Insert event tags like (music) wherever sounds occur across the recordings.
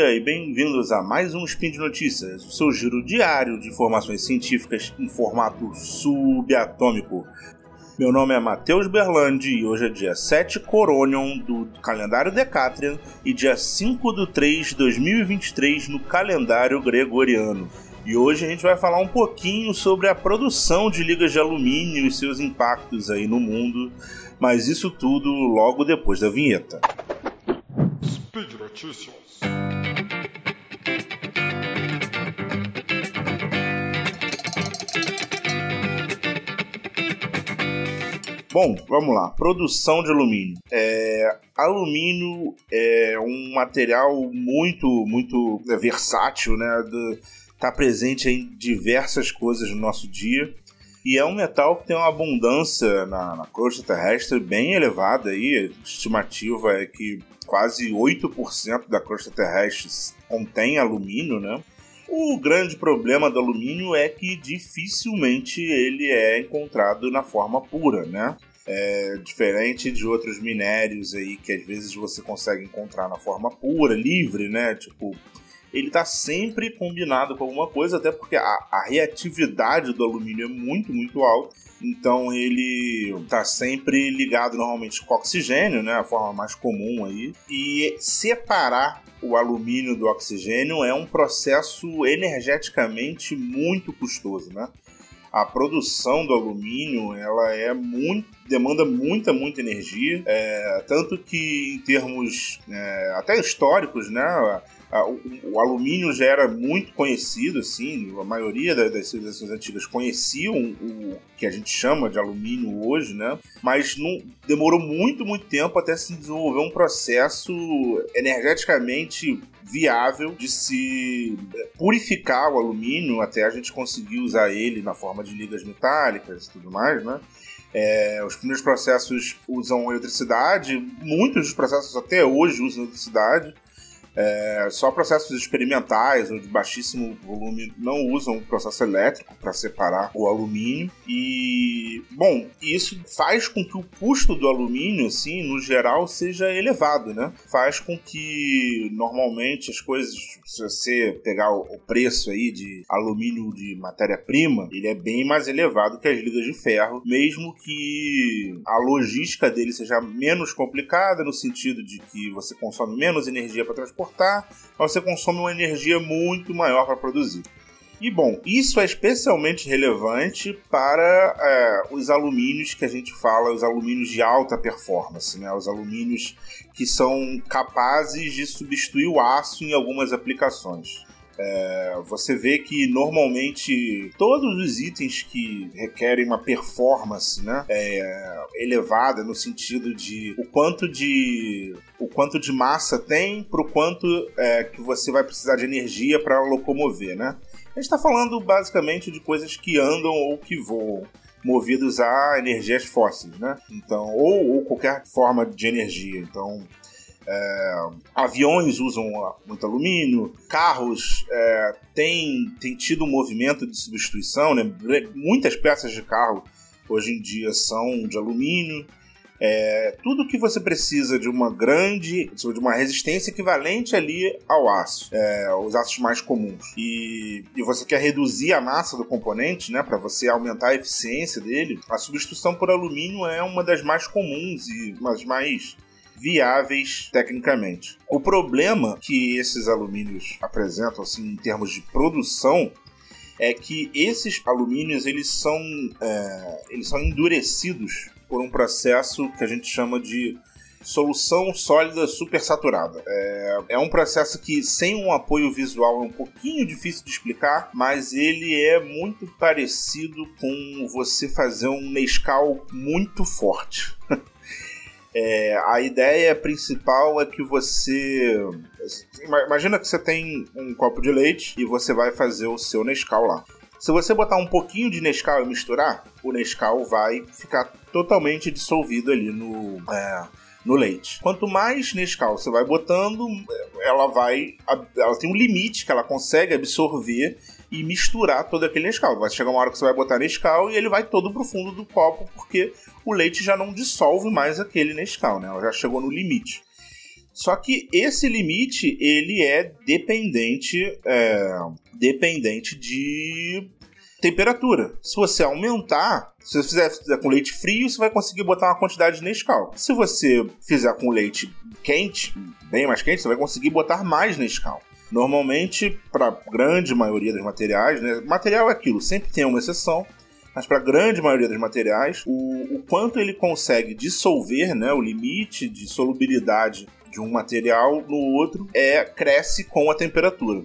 dia e bem-vindos a mais um Spin de Notícias, o seu giro diário de informações científicas em formato subatômico. Meu nome é Matheus Berlandi e hoje é dia 7 Coronion do calendário Decatrian e dia 5 do 3 de 2023 no calendário Gregoriano. E hoje a gente vai falar um pouquinho sobre a produção de ligas de alumínio e seus impactos aí no mundo, mas isso tudo logo depois da vinheta. Speed Notícias. Bom, vamos lá. Produção de alumínio. É, alumínio é um material muito, muito versátil, né? Está presente em diversas coisas no nosso dia. E é um metal que tem uma abundância na, na crosta terrestre bem elevada. Aí. A estimativa é que quase 8% da crosta terrestre contém alumínio, né? O grande problema do alumínio é que dificilmente ele é encontrado na forma pura, né? É diferente de outros minérios aí que às vezes você consegue encontrar na forma pura, livre, né? Tipo, ele está sempre combinado com alguma coisa, até porque a, a, reatividade do alumínio é muito, muito alta. Então ele está sempre ligado normalmente com oxigênio, né? A forma mais comum aí. E separar o alumínio do oxigênio é um processo energeticamente muito custoso, né? A produção do alumínio ela é muito demanda muita muita energia, é, tanto que em termos é, até históricos, né? O, o, alumínio já era muito conhecido, assim, a maioria das civilizações antigas conheciam o que a gente chama de alumínio hoje, né? Mas não, demorou muito, muito tempo até se desenvolver um processo energeticamente viável de se purificar o alumínio até a gente conseguir usar ele na forma de ligas metálicas e tudo mais, né? É, os primeiros processos usam eletricidade, muitos dos processos até hoje usam eletricidade. É, só processos experimentais ou de baixíssimo volume não usam o processo elétrico para separar o alumínio. E, bom, isso faz com que o custo do alumínio, assim, no geral, seja elevado, né? Faz com que, normalmente, as coisas, se você pegar o preço aí de alumínio de matéria-prima, ele é bem mais elevado que as ligas de ferro, mesmo que a logística dele seja menos complicada, no sentido de que você consome menos energia para transportar transportar, mas você consome uma energia muito maior para produzir. E bom, isso é especialmente relevante para é, os alumínios que a gente fala, os alumínios de alta performance, né? os alumínios que são capazes de substituir o aço em algumas aplicações. É, você vê que normalmente todos os itens que requerem uma performance né, é, elevada no sentido de o quanto de o quanto de massa tem para o quanto é, que você vai precisar de energia para locomover, né? A gente está falando basicamente de coisas que andam ou que voam movidos a energias fósseis, né? Então, ou, ou qualquer forma de energia. Então, é, aviões usam muito alumínio, carros é, têm, têm tido um movimento de substituição, né? muitas peças de carro hoje em dia são de alumínio. É, tudo que você precisa de uma grande, de uma resistência equivalente ali ao aço, é, os aços mais comuns, e, e você quer reduzir a massa do componente, né, para você aumentar a eficiência dele, a substituição por alumínio é uma das mais comuns e uma das mais viáveis tecnicamente. O problema que esses alumínios apresentam assim, em termos de produção é que esses alumínios eles são, é, eles são endurecidos por um processo que a gente chama de solução sólida supersaturada. É, é um processo que, sem um apoio visual, é um pouquinho difícil de explicar, mas ele é muito parecido com você fazer um Nescau muito forte. (laughs) É, a ideia principal é que você. Imagina que você tem um copo de leite e você vai fazer o seu Nescau lá. Se você botar um pouquinho de Nescau e misturar, o Nescau vai ficar totalmente dissolvido ali no, é, no leite. Quanto mais Nescau você vai botando, ela vai. Ela tem um limite que ela consegue absorver e misturar todo aquele Nescau. Vai chegar uma hora que você vai botar Nescau e ele vai todo pro fundo do copo, porque o leite já não dissolve mais aquele Nescau, né? Ela já chegou no limite. Só que esse limite ele é dependente, é, dependente de temperatura. Se você aumentar, se você fizer, fizer, com leite frio, você vai conseguir botar uma quantidade de Nescau. Se você fizer com leite quente, bem mais quente, você vai conseguir botar mais Nescau. Normalmente, para grande maioria dos materiais, né, material é aquilo, sempre tem uma exceção, mas para a grande maioria dos materiais, o, o, quanto ele consegue dissolver, né, o limite de solubilidade de um material no outro, é cresce com a temperatura.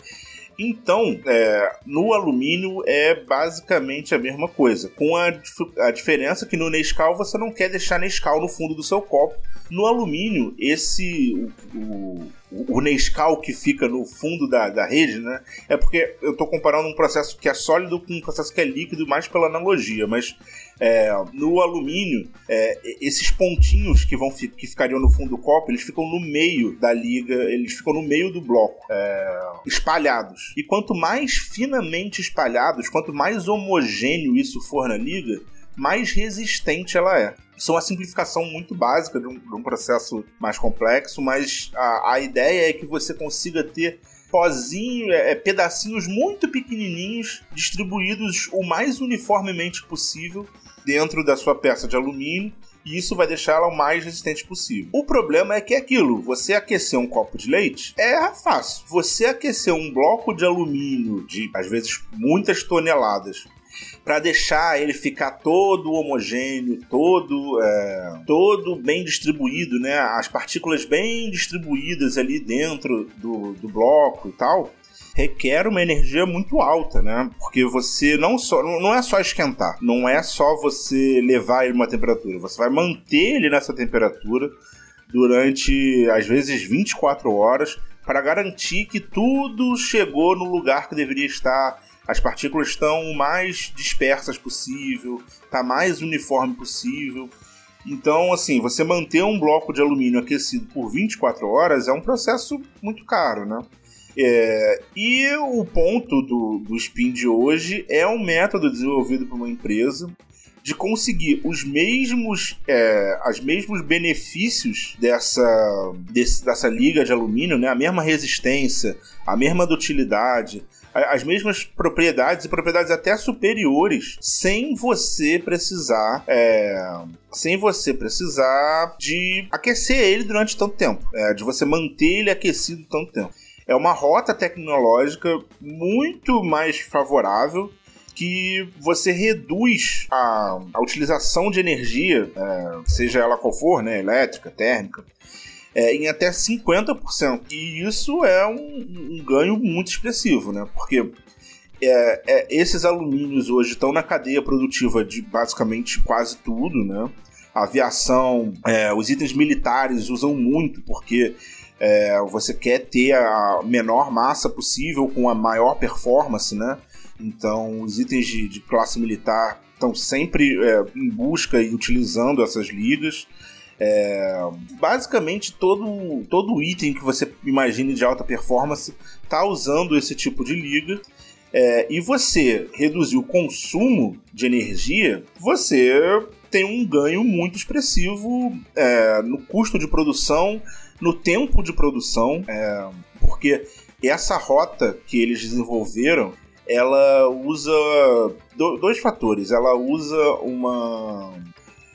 Então, é, no alumínio é basicamente a mesma coisa, com a, a diferença que no Nescau você não quer deixar Nescau no fundo do seu copo. No alumínio, esse o, o o Nescau que fica no fundo da, da rede, né? É porque eu estou comparando um processo que é sólido com um processo que é líquido, mais pela analogia, mas é, no alumínio, é, esses pontinhos que vão que ficariam no fundo do copo, eles ficam no meio da liga, eles ficam no meio do bloco, é, espalhados. E quanto mais finamente espalhados, quanto mais homogêneo isso for na liga, mais resistente ela é. Isso é uma simplificação muito básica de um, de um processo mais complexo, mas a, a, ideia é que você consiga ter pozinho, é, é, pedacinhos muito pequenininhos distribuídos o mais uniformemente possível dentro da sua peça de alumínio e isso vai deixá-la o mais resistente possível. O problema é que é aquilo, você aquecer um copo de leite é fácil. Você aquecer um bloco de alumínio de às vezes muitas toneladas para deixar ele ficar todo homogêneo, todo é, todo bem distribuído, né? As partículas bem distribuídas ali dentro do, do bloco e tal requer uma energia muito alta, né? Porque você não só não é só esquentar, não é só você levar ele uma temperatura, você vai manter ele nessa temperatura durante às vezes 24 horas para garantir que tudo chegou no lugar que deveria estar as partículas estão o mais dispersas possível, tá mais uniforme possível. Então, assim, você manter um bloco de alumínio aquecido por 24 horas é um processo muito caro, né? É, e o ponto do, do spin de hoje é um método desenvolvido por uma empresa de conseguir os mesmos, é, os mesmos benefícios dessa, desse, dessa liga de alumínio, né? a mesma resistência, a mesma dutilidade, as mesmas propriedades e propriedades até superiores sem você precisar é, sem você precisar de aquecer ele durante tanto tempo, é, de você manter ele aquecido tanto tempo. É uma rota tecnológica muito mais favorável que você reduz a, a utilização de energia, é, seja ela qual for, né, elétrica, térmica, é, em até 50%. E isso é um, um ganho muito expressivo, né? Porque é, é, esses alumínios hoje estão na cadeia produtiva de basicamente quase tudo, né? A aviação, é, os itens militares usam muito porque é, você quer ter a menor massa possível com a maior performance, né? Então, os itens de, de classe militar estão sempre é, em busca e utilizando essas ligas. É, basicamente todo, todo item que você imagine de alta performance está usando esse tipo de liga. É, e você reduzir o consumo de energia, você tem um ganho muito expressivo é, no custo de produção, no tempo de produção, é, porque essa rota que eles desenvolveram ela usa dois fatores. Ela usa uma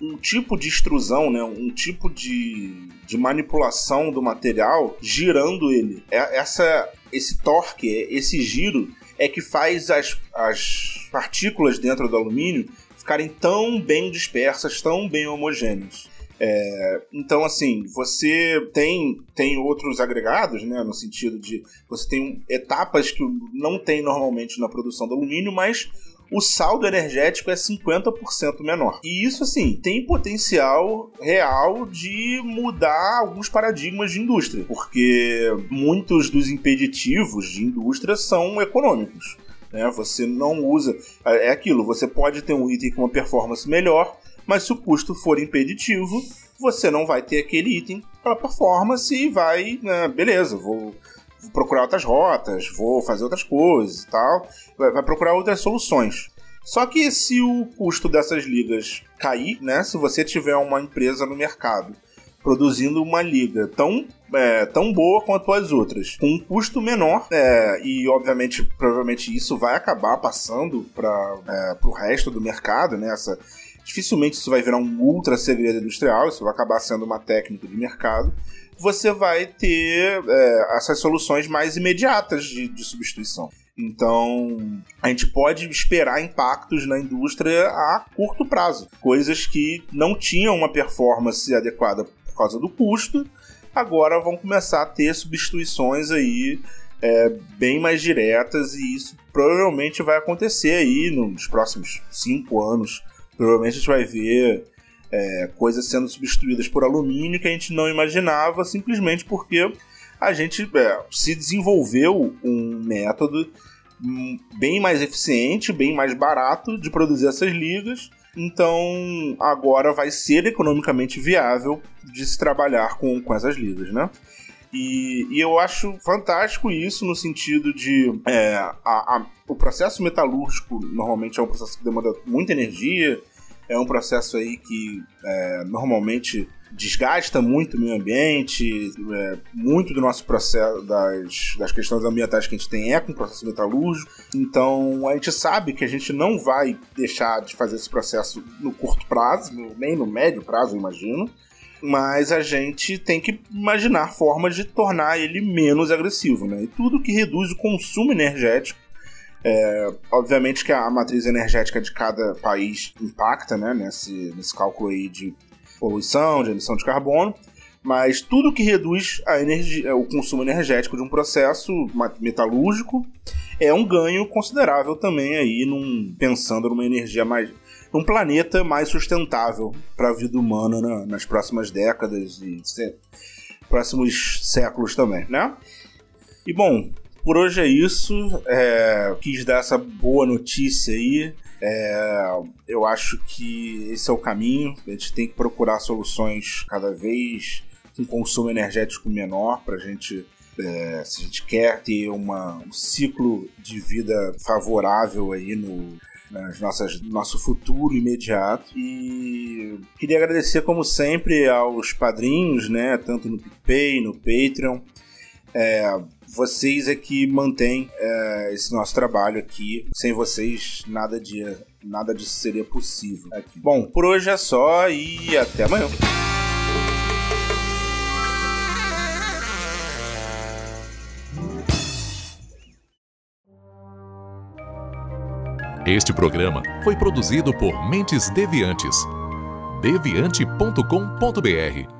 um tipo de extrusão, né? um tipo de, de manipulação do material girando ele. É, essa, esse torque, esse giro, é que faz as, as partículas dentro do alumínio ficarem tão bem dispersas, tão bem homogêneas. É, então, assim, você tem, tem outros agregados, né? No sentido de você tem etapas que não tem normalmente na produção do alumínio, mas o saldo energético é 50% menor. E isso, assim, tem potencial real de mudar alguns paradigmas de indústria, porque muitos dos impeditivos de indústria são econômicos. Né? Você não usa. É aquilo, você pode ter um item com uma performance melhor, mas se o custo for impeditivo, você não vai ter aquele item para performance e vai, né, beleza, vou procurar outras rotas, vou fazer outras coisas e tal, vai, procurar outras soluções. Só que se o custo dessas ligas cair, né, se você tiver uma empresa no mercado produzindo uma liga tão é, tão boa quanto as outras, com um custo menor, é, e obviamente, provavelmente isso vai acabar passando para é, o resto do mercado, né? Essa, dificilmente isso vai virar um ultra segredo industrial, isso vai acabar sendo uma técnica de mercado. Você vai ter é, essas soluções mais imediatas de, de substituição. Então, a gente pode esperar impactos na indústria a curto prazo. Coisas que não tinham uma performance adequada por causa do custo, agora vão começar a ter substituições aí é, bem mais diretas e isso provavelmente vai acontecer aí nos próximos cinco anos. Provavelmente a gente vai ver é, coisas sendo substituídas por alumínio que a gente não imaginava simplesmente porque a gente é, se desenvolveu um método bem mais eficiente, bem mais barato de produzir essas ligas. Então agora vai ser economicamente viável de se trabalhar com, com essas ligas, né? E, e, eu acho fantástico isso no sentido de é, a, a, o processo metalúrgico normalmente é um processo que demanda muita energia, é um processo aí que é, normalmente desgasta muito o meio ambiente, é, muito do nosso processo, das, das questões ambientais que a gente tem é com o processo metalúrgico, então a gente sabe que a gente não vai deixar de fazer esse processo no curto prazo, nem no médio prazo, imagino, mas a gente tem que imaginar formas de tornar ele menos agressivo, né? E tudo que reduz o consumo energético é, obviamente que a matriz energética de cada país impacta né, nesse, nesse cálculo aí de poluição, de emissão de carbono, mas tudo que reduz a energia, o consumo energético de um processo metalúrgico é um ganho considerável também aí num, pensando numa energia mais num planeta mais sustentável para a vida humana né, nas próximas décadas e próximos séculos também, né? E bom, por hoje é isso. É, quis dar essa boa notícia aí. É, eu acho que esse é o caminho. A gente tem que procurar soluções cada vez com consumo energético menor para a gente. É, se a gente quer ter uma, um ciclo de vida favorável aí no, nas nossas nosso futuro imediato e queria agradecer como sempre aos padrinhos né tanto no PicPay no Patreon é, vocês é que mantêm é, esse nosso trabalho aqui. Sem vocês, nada, de, nada disso seria possível. Aqui. Bom, por hoje é só e até amanhã. Este programa foi produzido por Mentes Deviantes. deviante.com.br